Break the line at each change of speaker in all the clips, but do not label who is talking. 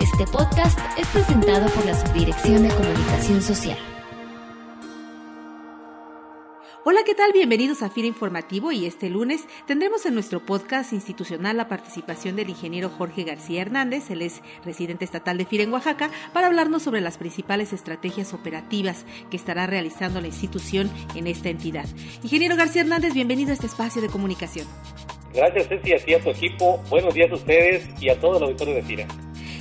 Este podcast es presentado por la Subdirección de Comunicación Social.
Hola, ¿qué tal? Bienvenidos a FIRA Informativo y este lunes tendremos en nuestro podcast institucional la participación del ingeniero Jorge García Hernández, él es residente estatal de FIRA en Oaxaca, para hablarnos sobre las principales estrategias operativas que estará realizando la institución en esta entidad. Ingeniero García Hernández, bienvenido a este espacio de comunicación.
Gracias, Ceci, a ti, a tu equipo. Buenos días a ustedes y a todo el auditorio de FIRA.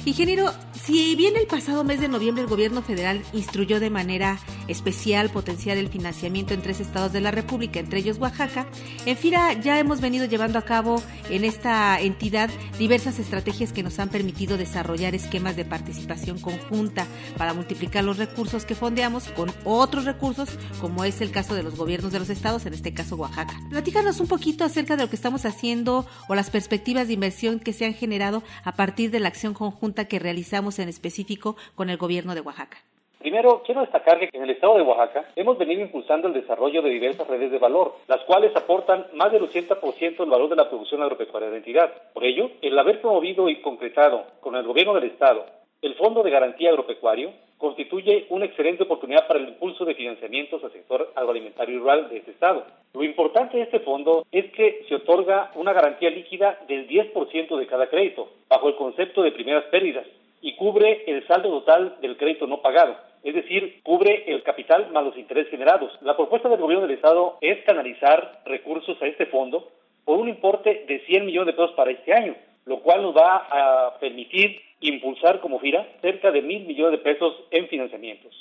Ingeniero, si bien el pasado mes de noviembre el gobierno federal instruyó de manera especial potenciar el financiamiento en tres estados de la República, entre ellos Oaxaca, en FIRA ya hemos venido llevando a cabo en esta entidad diversas estrategias que nos han permitido desarrollar esquemas de participación conjunta para multiplicar los recursos que fondeamos con otros recursos, como es el caso de los gobiernos de los estados, en este caso Oaxaca. Platícanos un poquito acerca de lo que estamos haciendo o las perspectivas de inversión que se han generado a partir de la acción conjunta que realizamos en específico con el gobierno de Oaxaca?
Primero, quiero destacar que en el estado de Oaxaca hemos venido impulsando el desarrollo de diversas redes de valor, las cuales aportan más del 80% del valor de la producción agropecuaria de la entidad. Por ello, el haber promovido y concretado con el gobierno del estado el Fondo de Garantía Agropecuario constituye una excelente oportunidad para el impulso de financiamientos al sector agroalimentario y rural de este estado. Lo importante de este fondo es que se otorga una garantía líquida del 10% de cada crédito, bajo el concepto de primeras pérdidas, y cubre el saldo total del crédito no pagado, es decir, cubre el capital más los intereses generados. La propuesta del gobierno del Estado es canalizar recursos a este fondo por un importe de 100 millones de pesos para este año, lo cual nos va a permitir impulsar como FIRA cerca de mil millones de pesos en financiamientos.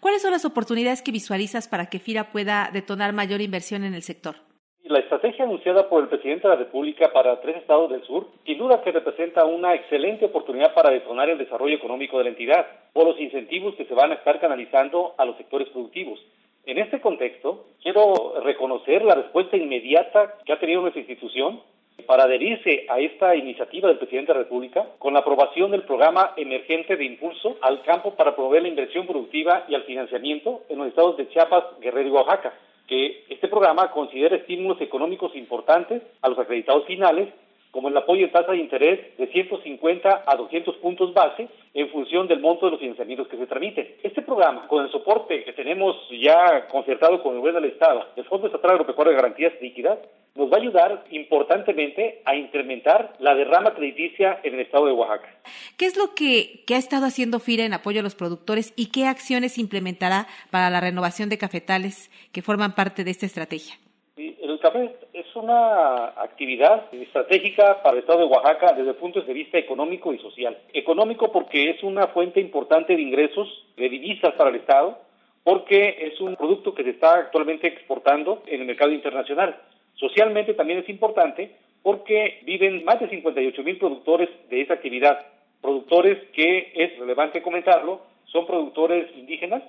¿Cuáles son las oportunidades que visualizas para que FIRA pueda detonar mayor inversión en el sector?
La estrategia anunciada por el presidente de la República para tres estados del sur, sin duda que representa una excelente oportunidad para detonar el desarrollo económico de la entidad por los incentivos que se van a estar canalizando a los sectores productivos. En este contexto, quiero reconocer la respuesta inmediata que ha tenido nuestra institución para adherirse a esta iniciativa del presidente de la República con la aprobación del programa emergente de impulso al campo para promover la inversión productiva y al financiamiento en los estados de Chiapas, Guerrero y Oaxaca que este programa considera estímulos económicos importantes a los acreditados finales, como el apoyo de tasa de interés de 150 a 200 puntos base en función del monto de los financiamientos que se tramiten. Este programa, con el soporte que tenemos ya concertado con el gobierno del Estado, el Fondo Estatal Agropecuario de Garantías Líquidas, nos va a ayudar importantemente a incrementar la derrama crediticia en el estado de Oaxaca.
¿Qué es lo que, ha estado haciendo FIRA en apoyo a los productores y qué acciones implementará para la renovación de cafetales que forman parte de esta estrategia?
el café es una actividad estratégica para el estado de Oaxaca desde el punto de vista económico y social. Económico porque es una fuente importante de ingresos, de divisas para el estado, porque es un producto que se está actualmente exportando en el mercado internacional. Socialmente también es importante porque viven más de 58 mil productores de esa actividad. Productores que, es relevante comentarlo, son productores indígenas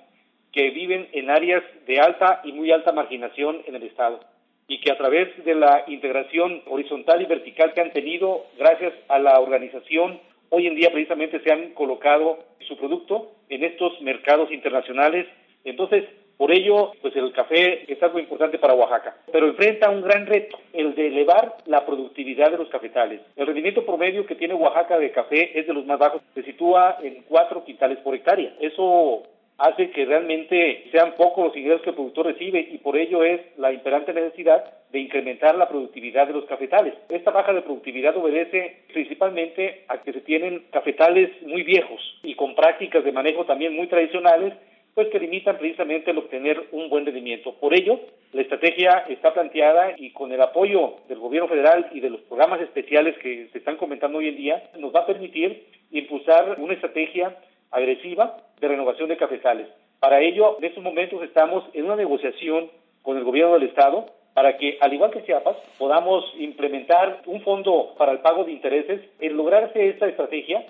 que viven en áreas de alta y muy alta marginación en el Estado y que a través de la integración horizontal y vertical que han tenido gracias a la organización, hoy en día precisamente se han colocado su producto en estos mercados internacionales. Entonces, por ello, pues el café es algo importante para Oaxaca, pero enfrenta un gran reto, el de elevar la productividad de los cafetales. El rendimiento promedio que tiene Oaxaca de café es de los más bajos, se sitúa en cuatro quintales por hectárea. Eso hace que realmente sean pocos los ingresos que el productor recibe y por ello es la imperante necesidad de incrementar la productividad de los cafetales. Esta baja de productividad obedece principalmente a que se tienen cafetales muy viejos y con prácticas de manejo también muy tradicionales pues que limitan precisamente el obtener un buen rendimiento. Por ello, la estrategia está planteada y con el apoyo del gobierno federal y de los programas especiales que se están comentando hoy en día, nos va a permitir impulsar una estrategia agresiva de renovación de cafetales. Para ello, en estos momentos estamos en una negociación con el gobierno del Estado para que, al igual que Chiapas, podamos implementar un fondo para el pago de intereses. En lograrse esta estrategia,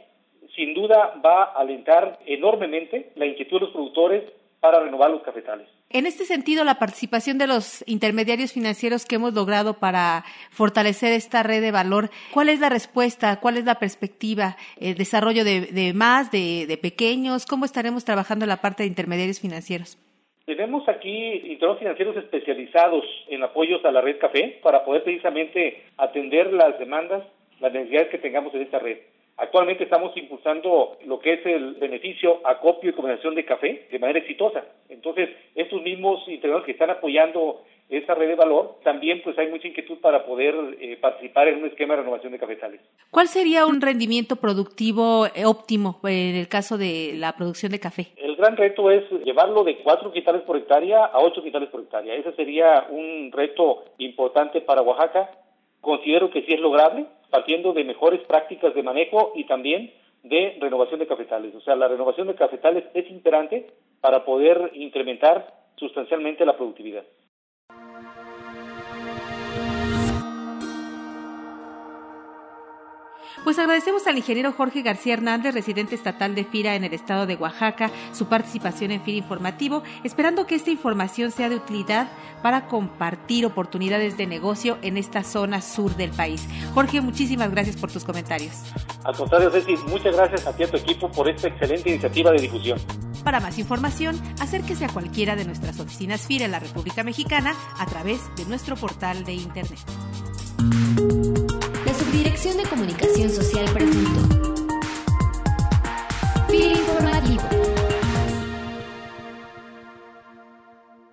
sin duda va a alentar enormemente la inquietud de los productores para renovar los cafetales.
En este sentido, la participación de los intermediarios financieros que hemos logrado para fortalecer esta red de valor, ¿cuál es la respuesta? ¿Cuál es la perspectiva? ¿El desarrollo de, más, de, de, pequeños? ¿Cómo estaremos trabajando en la parte de intermediarios financieros?
Tenemos aquí intermediarios financieros especializados en apoyos a la red café para poder precisamente atender las demandas las necesidades que tengamos en esta red. Actualmente estamos impulsando lo que es el beneficio acopio y combinación de café de manera exitosa. Entonces, estos mismos integradores que están apoyando esa red de valor, también pues hay mucha inquietud para poder eh, participar en un esquema de renovación de cafetales.
¿Cuál sería un rendimiento productivo eh, óptimo en el caso de la producción de café?
El gran reto es llevarlo de 4 quintales por hectárea a 8 quintales por hectárea. Ese sería un reto importante para Oaxaca. Considero que sí es lograble, partiendo de mejores prácticas de manejo y también de renovación de cafetales. O sea, la renovación de cafetales es imperante para poder incrementar sustancialmente la productividad.
Pues agradecemos al ingeniero Jorge García Hernández, residente estatal de FIRA en el estado de Oaxaca, su participación en FIRA Informativo, esperando que esta información sea de utilidad para compartir oportunidades de negocio en esta zona sur del país. Jorge, muchísimas gracias por tus comentarios.
Al contrario, Ceci, muchas gracias a ti y a tu equipo por esta excelente iniciativa de difusión.
Para más información, acérquese a cualquiera de nuestras oficinas FIRA en la República Mexicana a través de nuestro portal de Internet.
De Comunicación Social presentó